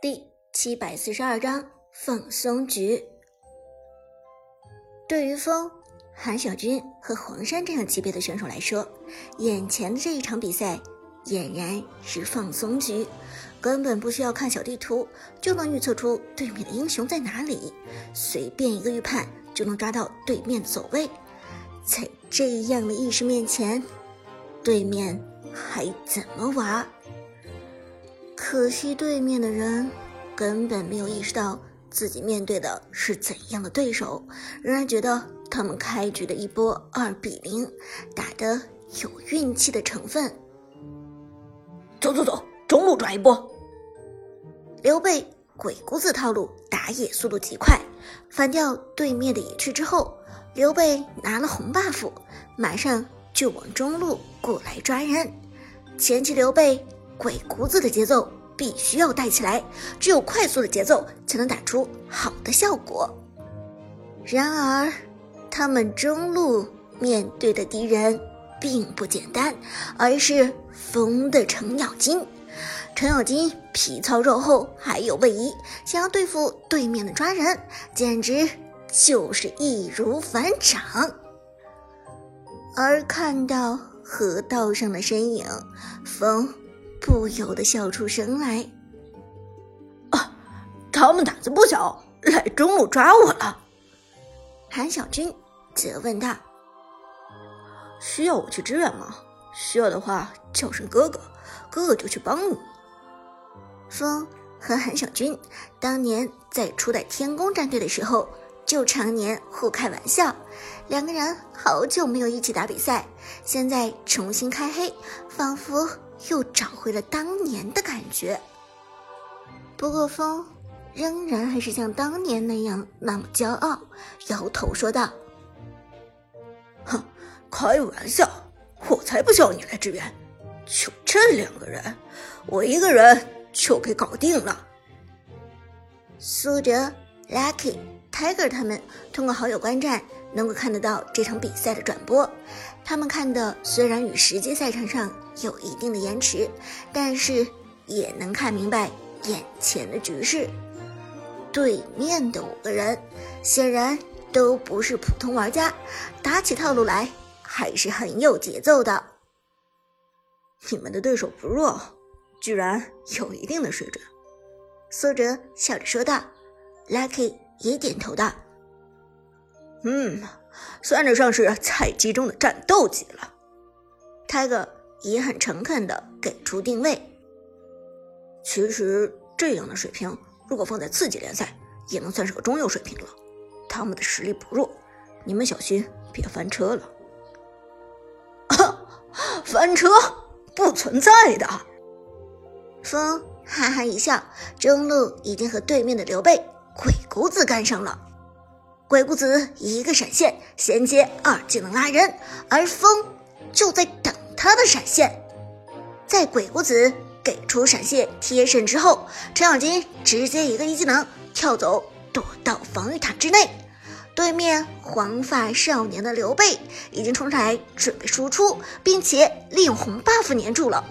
第七百四十二章放松局。对于风、韩小军和黄山这样级别的选手来说，眼前的这一场比赛俨然是放松局，根本不需要看小地图就能预测出对面的英雄在哪里，随便一个预判就能抓到对面的走位。在这样的意识面前，对面还怎么玩？可惜对面的人根本没有意识到自己面对的是怎样的对手，仍然觉得他们开局的一波二比零打的有运气的成分。走走走，中路转一波。刘备鬼谷子套路打野速度极快，反掉对面的野区之后，刘备拿了红 buff，马上就往中路过来抓人。前期刘备。鬼谷子的节奏必须要带起来，只有快速的节奏才能打出好的效果。然而，他们中路面对的敌人并不简单，而是风的程咬金。程咬金皮糙肉厚，还有位移，想要对付对面的抓人，简直就是易如反掌。而看到河道上的身影，风。不由得笑出声来。啊，他们胆子不小，来中路抓我了。韩小军责问道：“需要我去支援吗？需要的话叫声哥哥，哥哥就去帮你。”风和韩小军当年在初代天宫战队的时候，就常年互开玩笑，两个人好久没有一起打比赛，现在重新开黑，仿佛……又找回了当年的感觉。不过风仍然还是像当年那样那么骄傲，摇头说道：“哼，开玩笑，我才不需要你来支援。就这两个人，我一个人就给搞定了。”苏哲、Lucky、Tiger 他们通过好友观战能够看得到这场比赛的转播，他们看的虽然与实际赛场上。有一定的延迟，但是也能看明白眼前的局势。对面的五个人显然都不是普通玩家，打起套路来还是很有节奏的。你们的对手不弱，居然有一定的水准。苏哲笑着说道，Lucky 也点头道：“嗯，算得上是菜鸡中的战斗机了。” Tiger。也很诚恳的给出定位。其实这样的水平，如果放在次级联赛，也能算是个中游水平了。他们的实力不弱，你们小心别翻车了。翻车不存在的。风哈哈一笑，中路已经和对面的刘备鬼谷子干上了。鬼谷子一个闪现衔接二技能拉人，而风就在等。他的闪现，在鬼谷子给出闪现贴身之后，程咬金直接一个一技能跳走，躲到防御塔之内。对面黄发少年的刘备已经冲上来准备输出，并且利用红 buff 粘住了，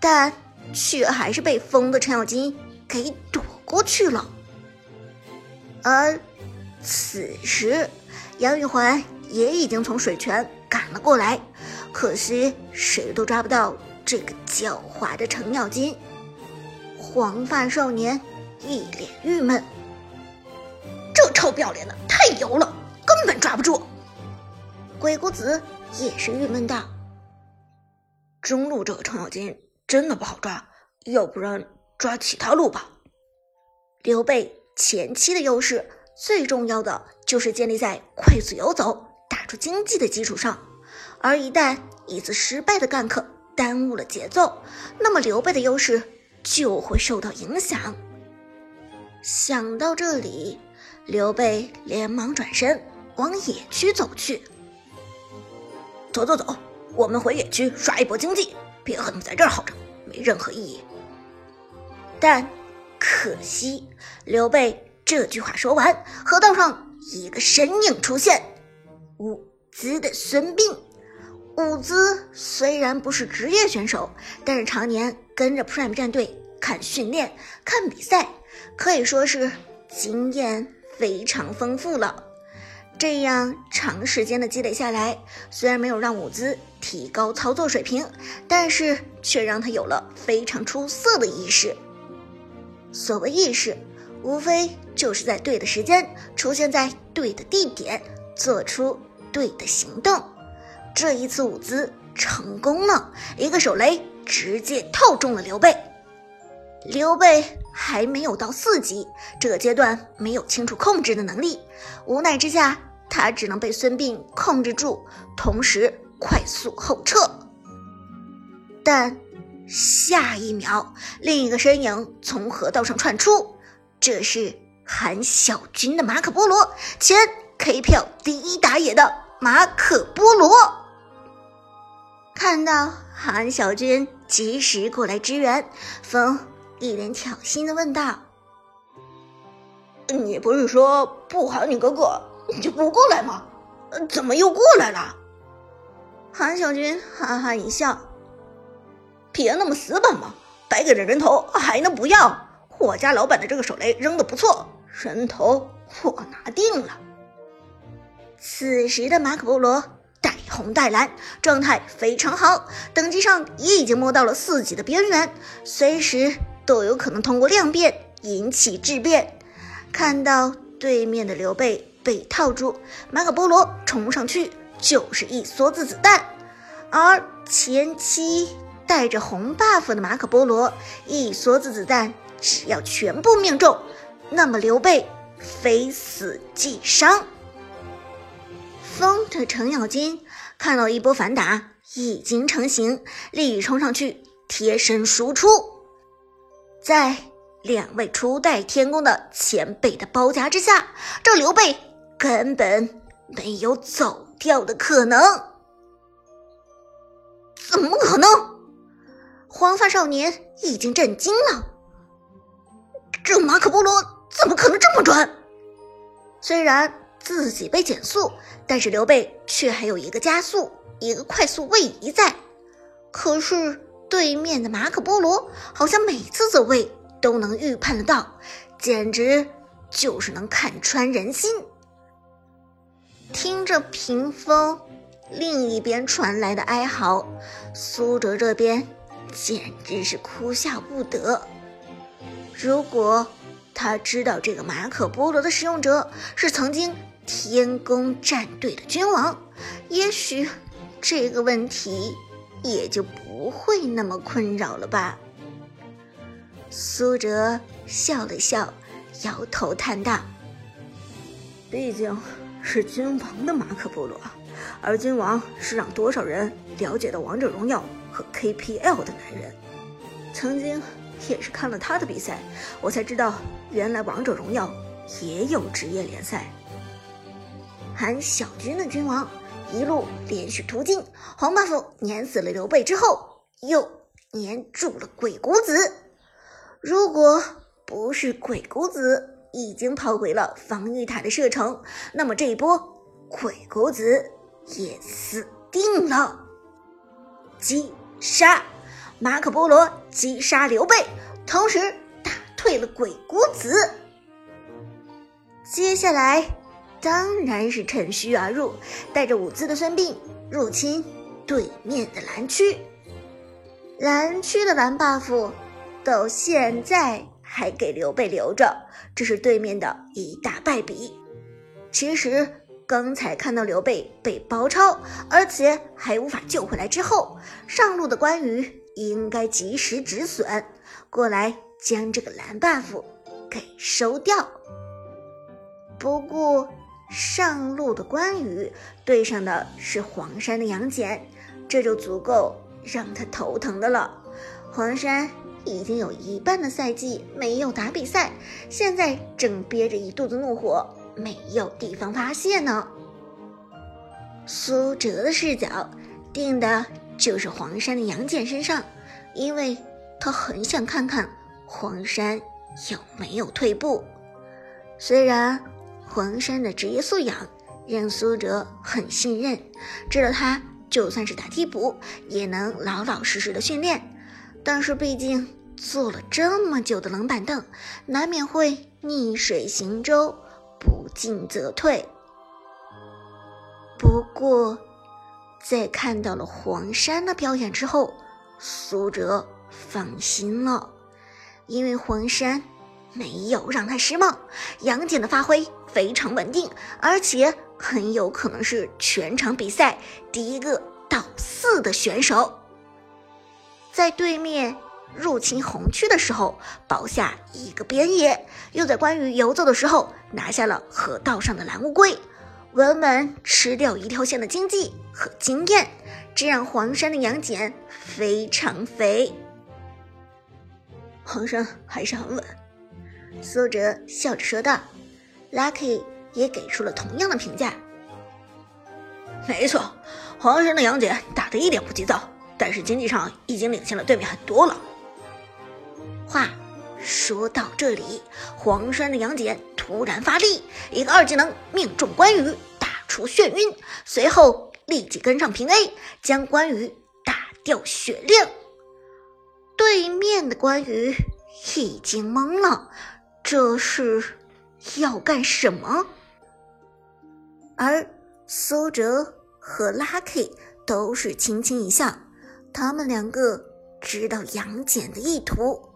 但却还是被风的程咬金给躲过去了。而此时，杨玉环也已经从水泉赶了过来。可惜谁都抓不到这个狡猾的程咬金。黄发少年一脸郁闷，这臭不要脸的太油了，根本抓不住。鬼谷子也是郁闷道：“中路这个程咬金真的不好抓，要不然抓其他路吧。”刘备前期的优势最重要的就是建立在快速游走、打出经济的基础上。而一旦一次失败的 gank 耽误了节奏，那么刘备的优势就会受到影响。想到这里，刘备连忙转身往野区走去。走走走，我们回野区刷一波经济，别和他们在这儿耗着，没任何意义。但可惜，刘备这句话说完，河道上一个身影出现，舞姿的孙膑。舞姿虽然不是职业选手，但是常年跟着 Prime 战队看训练、看比赛，可以说是经验非常丰富了。这样长时间的积累下来，虽然没有让舞姿提高操作水平，但是却让他有了非常出色的意识。所谓意识，无非就是在对的时间出现在对的地点，做出对的行动。这一次，舞姿成功了，一个手雷直接套中了刘备。刘备还没有到四级，这个阶段没有清楚控制的能力，无奈之下。他只能被孙膑控制住，同时快速后撤。但下一秒，另一个身影从河道上窜出，这是韩小军的马可波罗，前 K 票第一打野的马可波罗。看到韩小军及时过来支援，风一脸挑衅的问道：“你不是说不喊你哥哥？”你就不过来吗？怎么又过来了？韩小军哈哈一笑：“别那么死板嘛，白给的人头还能不要？我家老板的这个手雷扔的不错，人头我拿定了。”此时的马可波罗带红带蓝，状态非常好，等级上也已经摸到了四级的边缘，随时都有可能通过量变引起质变。看到对面的刘备。被套住，马可波罗冲上去就是一梭子子弹，而前期带着红 buff 的马可波罗，一梭子子弹只要全部命中，那么刘备非死即伤。风的程咬金看到一波反打已经成型，立即冲上去贴身输出，在两位初代天宫的前辈的包夹之下，这刘备。根本没有走掉的可能，怎么可能？黄发少年已经震惊了。这马可波罗怎么可能这么准？虽然自己被减速，但是刘备却还有一个加速、一个快速位移在。可是对面的马可波罗好像每次走位都能预判得到，简直就是能看穿人心。听着屏风另一边传来的哀嚎，苏哲这边简直是哭笑不得。如果他知道这个马可波罗的使用者是曾经天宫战队的君王，也许这个问题也就不会那么困扰了吧。苏哲笑了笑，摇头叹道：“毕竟……”是君王的马可波罗，而君王是让多少人了解到王者荣耀和 KPL 的男人。曾经也是看了他的比赛，我才知道原来王者荣耀也有职业联赛。韩小军的君王一路连续突进，黄 buff 碾死了刘备之后，又粘住了鬼谷子。如果不是鬼谷子，已经跑回了防御塔的射程，那么这一波鬼谷子也死定了。击杀马可波罗，击杀刘备，同时打退了鬼谷子。接下来当然是趁虚而入，带着舞姿的孙膑入侵对面的蓝区。蓝区的蓝 buff 到现在。还给刘备留着，这是对面的一大败笔。其实刚才看到刘备被包抄，而且还无法救回来之后，上路的关羽应该及时止损，过来将这个蓝 buff 给收掉。不过上路的关羽对上的是黄山的杨戬，这就足够让他头疼的了。黄山。已经有一半的赛季没有打比赛，现在正憋着一肚子怒火，没有地方发泄呢。苏哲的视角定的就是黄山的杨戬身上，因为他很想看看黄山有没有退步。虽然黄山的职业素养让苏哲很信任，知道他就算是打替补也能老老实实的训练。但是毕竟坐了这么久的冷板凳，难免会逆水行舟，不进则退。不过，在看到了黄山的表演之后，苏哲放心了，因为黄山没有让他失望，杨戬的发挥非常稳定，而且很有可能是全场比赛第一个到四的选手，在对面。入侵红区的时候保下一个边野，又在关羽游走的时候拿下了河道上的蓝乌龟，稳稳吃掉一条线的经济和经验，这让黄山的杨戬非常肥。黄山还是很稳，苏哲笑着说道。Lucky 也给出了同样的评价。没错，黄山的杨戬打得一点不急躁，但是经济上已经领先了对面很多了。说到这里，黄山的杨戬突然发力，一个二技能命中关羽，打出眩晕，随后立即跟上平 A，将关羽打掉血量。对面的关羽已经懵了，这是要干什么？而苏哲和 Lucky 都是轻轻一笑，他们两个知道杨戬的意图。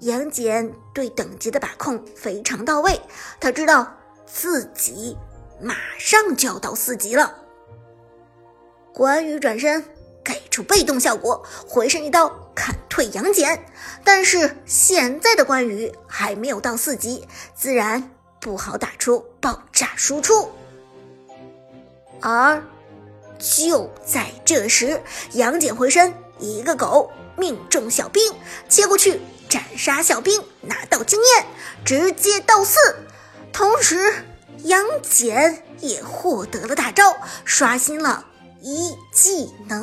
杨戬对等级的把控非常到位，他知道自己马上就要到四级了。关羽转身给出被动效果，回身一刀砍退杨戬。但是现在的关羽还没有到四级，自然不好打出爆炸输出。而就在这时，杨戬回身一个狗命中小兵，切过去。斩杀小兵，拿到经验，直接到四。同时，杨戬也获得了大招，刷新了一技能。